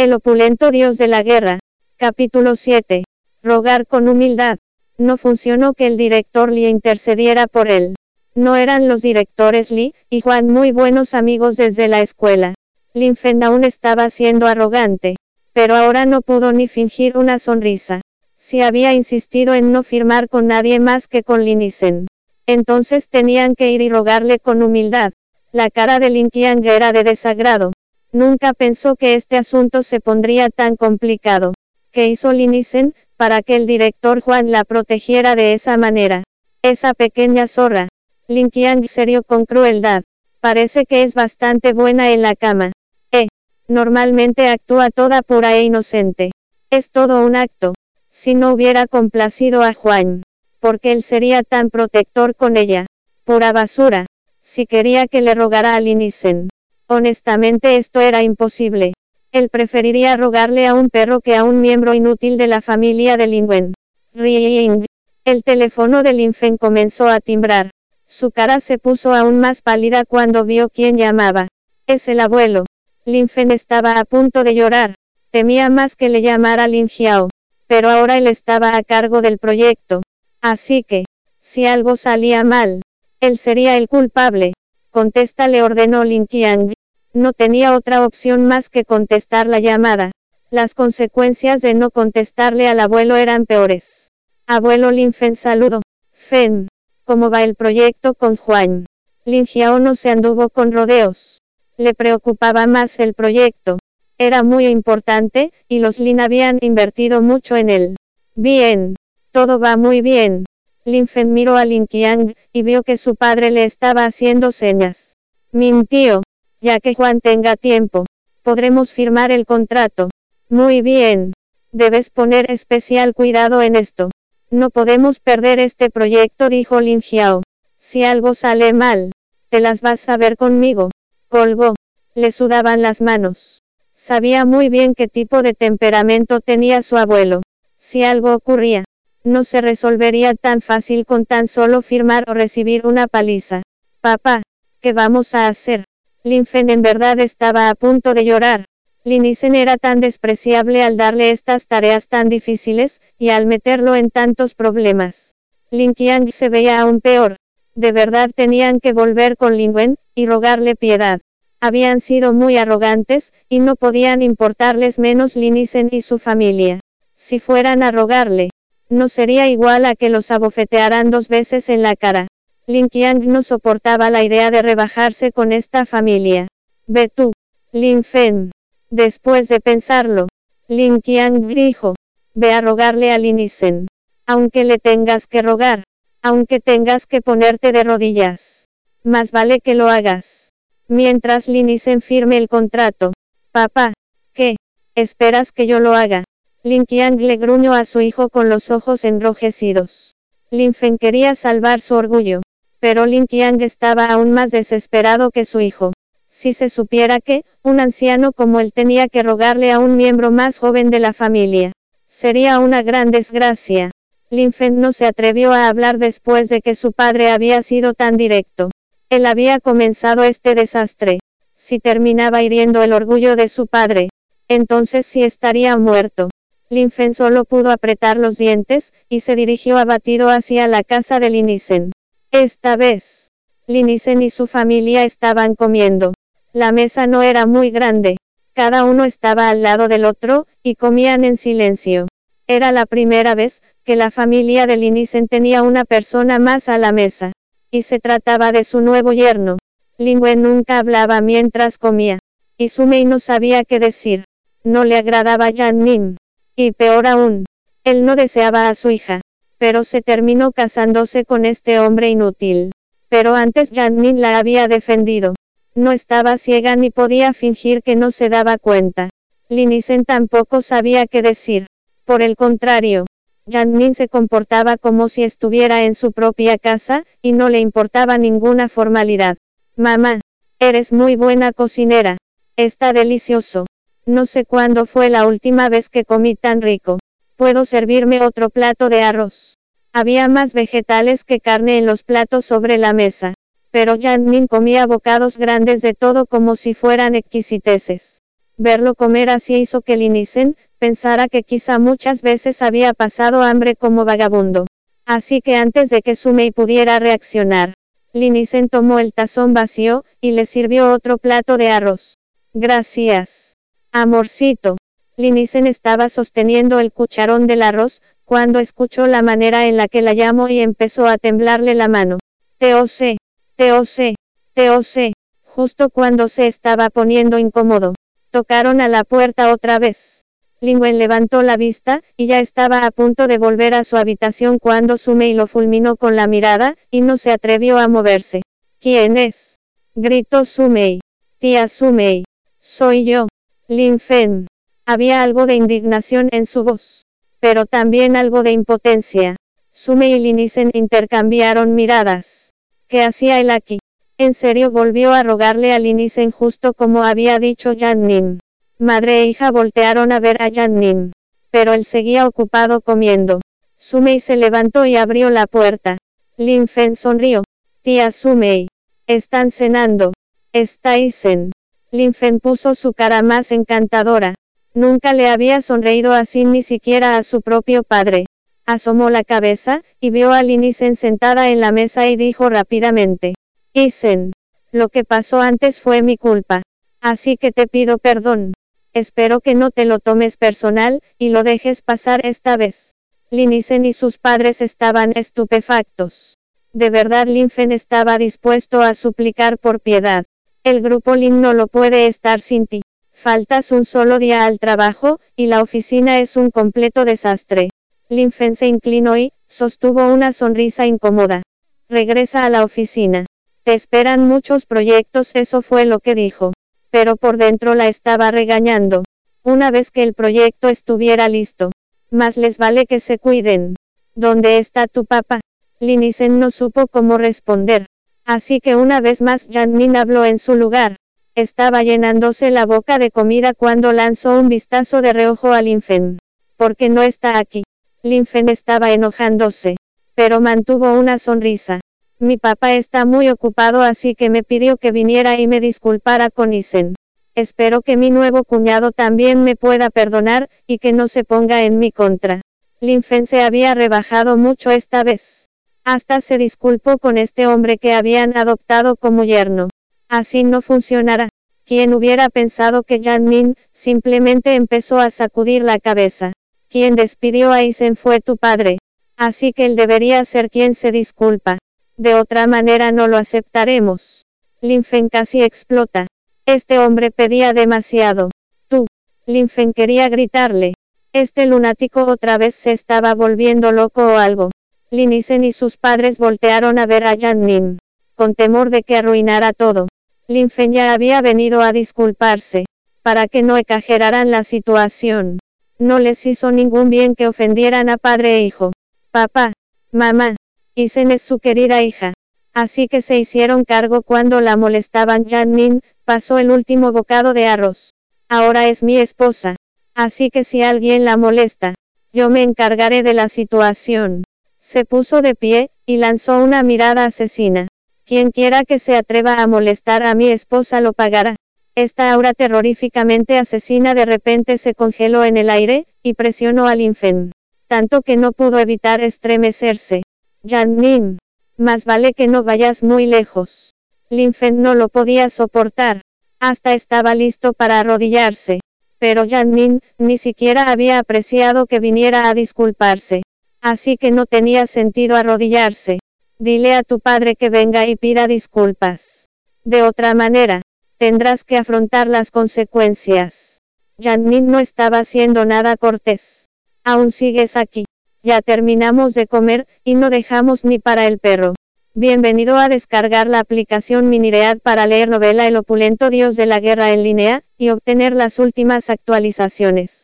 El opulento dios de la guerra. Capítulo 7. Rogar con humildad. No funcionó que el director Lee intercediera por él. No eran los directores Lee y Juan muy buenos amigos desde la escuela. Linfen aún estaba siendo arrogante. Pero ahora no pudo ni fingir una sonrisa. Si había insistido en no firmar con nadie más que con Linisen. Entonces tenían que ir y rogarle con humildad. La cara de Lin Qiang era de desagrado. Nunca pensó que este asunto se pondría tan complicado. ¿Qué hizo Linisen, para que el director Juan la protegiera de esa manera? Esa pequeña zorra. Lin Qiang serio con crueldad. Parece que es bastante buena en la cama. Eh. Normalmente actúa toda pura e inocente. Es todo un acto. Si no hubiera complacido a Juan. Porque él sería tan protector con ella. Pura basura. Si quería que le rogara a Linisen. Honestamente esto era imposible. Él preferiría rogarle a un perro que a un miembro inútil de la familia de Lingwen. Ring. El teléfono de Linfen comenzó a timbrar. Su cara se puso aún más pálida cuando vio quién llamaba. Es el abuelo. Linfen estaba a punto de llorar. Temía más que le llamara Lin Xiao. Pero ahora él estaba a cargo del proyecto. Así que, si algo salía mal, él sería el culpable. Contesta le ordenó Lin Qiang. No tenía otra opción más que contestar la llamada. Las consecuencias de no contestarle al abuelo eran peores. Abuelo Lin Fen saludo. Fen, ¿cómo va el proyecto con Juan? Lin Jiao no se anduvo con rodeos. Le preocupaba más el proyecto. Era muy importante, y los Lin habían invertido mucho en él. Bien. Todo va muy bien. Lin Fen miró a Lin Qiang, y vio que su padre le estaba haciendo señas. Mintió. Ya que Juan tenga tiempo, podremos firmar el contrato. Muy bien. Debes poner especial cuidado en esto. No podemos perder este proyecto, dijo Lin Xiao. Si algo sale mal, te las vas a ver conmigo. Colgó. Le sudaban las manos. Sabía muy bien qué tipo de temperamento tenía su abuelo. Si algo ocurría, no se resolvería tan fácil con tan solo firmar o recibir una paliza. Papá, ¿qué vamos a hacer? Linfen en verdad estaba a punto de llorar. Linisen era tan despreciable al darle estas tareas tan difíciles, y al meterlo en tantos problemas. Lin Qiang se veía aún peor. De verdad tenían que volver con Lingwen, y rogarle piedad. Habían sido muy arrogantes, y no podían importarles menos Linisen y su familia. Si fueran a rogarle, no sería igual a que los abofetearan dos veces en la cara. Lin Qiang no soportaba la idea de rebajarse con esta familia. Ve tú, Lin Fen. Después de pensarlo, Lin Qiang dijo, ve a rogarle a Lin Isen. Aunque le tengas que rogar, aunque tengas que ponerte de rodillas. Más vale que lo hagas. Mientras Lin Isen firme el contrato. Papá, ¿qué? ¿Esperas que yo lo haga? Lin Qiang le gruñó a su hijo con los ojos enrojecidos. Lin Fen quería salvar su orgullo. Pero Lin Qiang estaba aún más desesperado que su hijo. Si se supiera que, un anciano como él tenía que rogarle a un miembro más joven de la familia, sería una gran desgracia. Lin Fen no se atrevió a hablar después de que su padre había sido tan directo. Él había comenzado este desastre. Si terminaba hiriendo el orgullo de su padre, entonces sí estaría muerto. Lin Fen solo pudo apretar los dientes, y se dirigió abatido hacia la casa de Linisen. Esta vez, Linisen y su familia estaban comiendo. La mesa no era muy grande. Cada uno estaba al lado del otro, y comían en silencio. Era la primera vez, que la familia de Linisen tenía una persona más a la mesa. Y se trataba de su nuevo yerno. Lingwen nunca hablaba mientras comía. Y Sumei no sabía qué decir. No le agradaba Yan Nin. Y peor aún, él no deseaba a su hija pero se terminó casándose con este hombre inútil. Pero antes Janmin la había defendido. No estaba ciega ni podía fingir que no se daba cuenta. Linisen tampoco sabía qué decir. Por el contrario, Janmin se comportaba como si estuviera en su propia casa, y no le importaba ninguna formalidad. Mamá, eres muy buena cocinera. Está delicioso. No sé cuándo fue la última vez que comí tan rico. ¿Puedo servirme otro plato de arroz? Había más vegetales que carne en los platos sobre la mesa. Pero Janmin comía bocados grandes de todo como si fueran exquisiteces. Verlo comer así hizo que Linisen pensara que quizá muchas veces había pasado hambre como vagabundo. Así que antes de que Sumei pudiera reaccionar, Linisen tomó el tazón vacío, y le sirvió otro plato de arroz. Gracias. Amorcito. Linisen estaba sosteniendo el cucharón del arroz, cuando escuchó la manera en la que la llamó y empezó a temblarle la mano. Teose, Teose, Teose, justo cuando se estaba poniendo incómodo. Tocaron a la puerta otra vez. Lingüen levantó la vista, y ya estaba a punto de volver a su habitación cuando Sumei lo fulminó con la mirada, y no se atrevió a moverse. ¿Quién es? Gritó Sumei. Tía Sumei. Soy yo. Lin Fen. Había algo de indignación en su voz. Pero también algo de impotencia. Sumei y Linisen intercambiaron miradas. ¿Qué hacía él aquí? En serio volvió a rogarle a Linisen justo como había dicho Nin. Madre e hija voltearon a ver a Nin. Pero él seguía ocupado comiendo. Sumei se levantó y abrió la puerta. Lin Fen sonrió. Tía Sumei. Están cenando. Estáis en. Lin Fen puso su cara más encantadora. Nunca le había sonreído así ni siquiera a su propio padre. Asomó la cabeza, y vio a Linisen sentada en la mesa y dijo rápidamente. Isen. Lo que pasó antes fue mi culpa. Así que te pido perdón. Espero que no te lo tomes personal, y lo dejes pasar esta vez. Linisen y sus padres estaban estupefactos. De verdad Linfen estaba dispuesto a suplicar por piedad. El grupo Lin no lo puede estar sin ti. Faltas un solo día al trabajo, y la oficina es un completo desastre. Linfen se inclinó y, sostuvo una sonrisa incómoda. Regresa a la oficina. Te esperan muchos proyectos, eso fue lo que dijo pero por dentro la estaba regañando. Una vez que el proyecto estuviera listo, más les vale que se cuiden. ¿Dónde está tu papá? Linisen no supo cómo responder. Así que una vez más Janmin habló en su lugar. Estaba llenándose la boca de comida cuando lanzó un vistazo de reojo a Linfen. ¿Por qué no está aquí? Linfen estaba enojándose, pero mantuvo una sonrisa. Mi papá está muy ocupado así que me pidió que viniera y me disculpara con Isen. Espero que mi nuevo cuñado también me pueda perdonar, y que no se ponga en mi contra. Linfen se había rebajado mucho esta vez. Hasta se disculpó con este hombre que habían adoptado como yerno. Así no funcionará. Quien hubiera pensado que Jan Min, simplemente empezó a sacudir la cabeza. Quien despidió a Isen fue tu padre. Así que él debería ser quien se disculpa. De otra manera no lo aceptaremos. Linfen casi explota. Este hombre pedía demasiado. Tú. Linfen quería gritarle. Este lunático otra vez se estaba volviendo loco o algo. Linisen y sus padres voltearon a ver a Nin. Con temor de que arruinara todo. Linfen ya había venido a disculparse. Para que no exageraran la situación. No les hizo ningún bien que ofendieran a padre e hijo. Papá. Mamá. Isen es su querida hija. Así que se hicieron cargo cuando la molestaban. Min, pasó el último bocado de arroz. Ahora es mi esposa. Así que si alguien la molesta, yo me encargaré de la situación. Se puso de pie, y lanzó una mirada asesina. Quien quiera que se atreva a molestar a mi esposa lo pagará. Esta aura terroríficamente asesina de repente se congeló en el aire, y presionó al Infen. Tanto que no pudo evitar estremecerse. Janmin. Más vale que no vayas muy lejos. Linfen no lo podía soportar. Hasta estaba listo para arrodillarse. Pero Janmin, ni siquiera había apreciado que viniera a disculparse. Así que no tenía sentido arrodillarse. Dile a tu padre que venga y pida disculpas. De otra manera, tendrás que afrontar las consecuencias. Janmin no estaba haciendo nada cortés. Aún sigues aquí. Ya terminamos de comer, y no dejamos ni para el perro. Bienvenido a descargar la aplicación Miniread para leer novela El opulento Dios de la Guerra en línea, y obtener las últimas actualizaciones.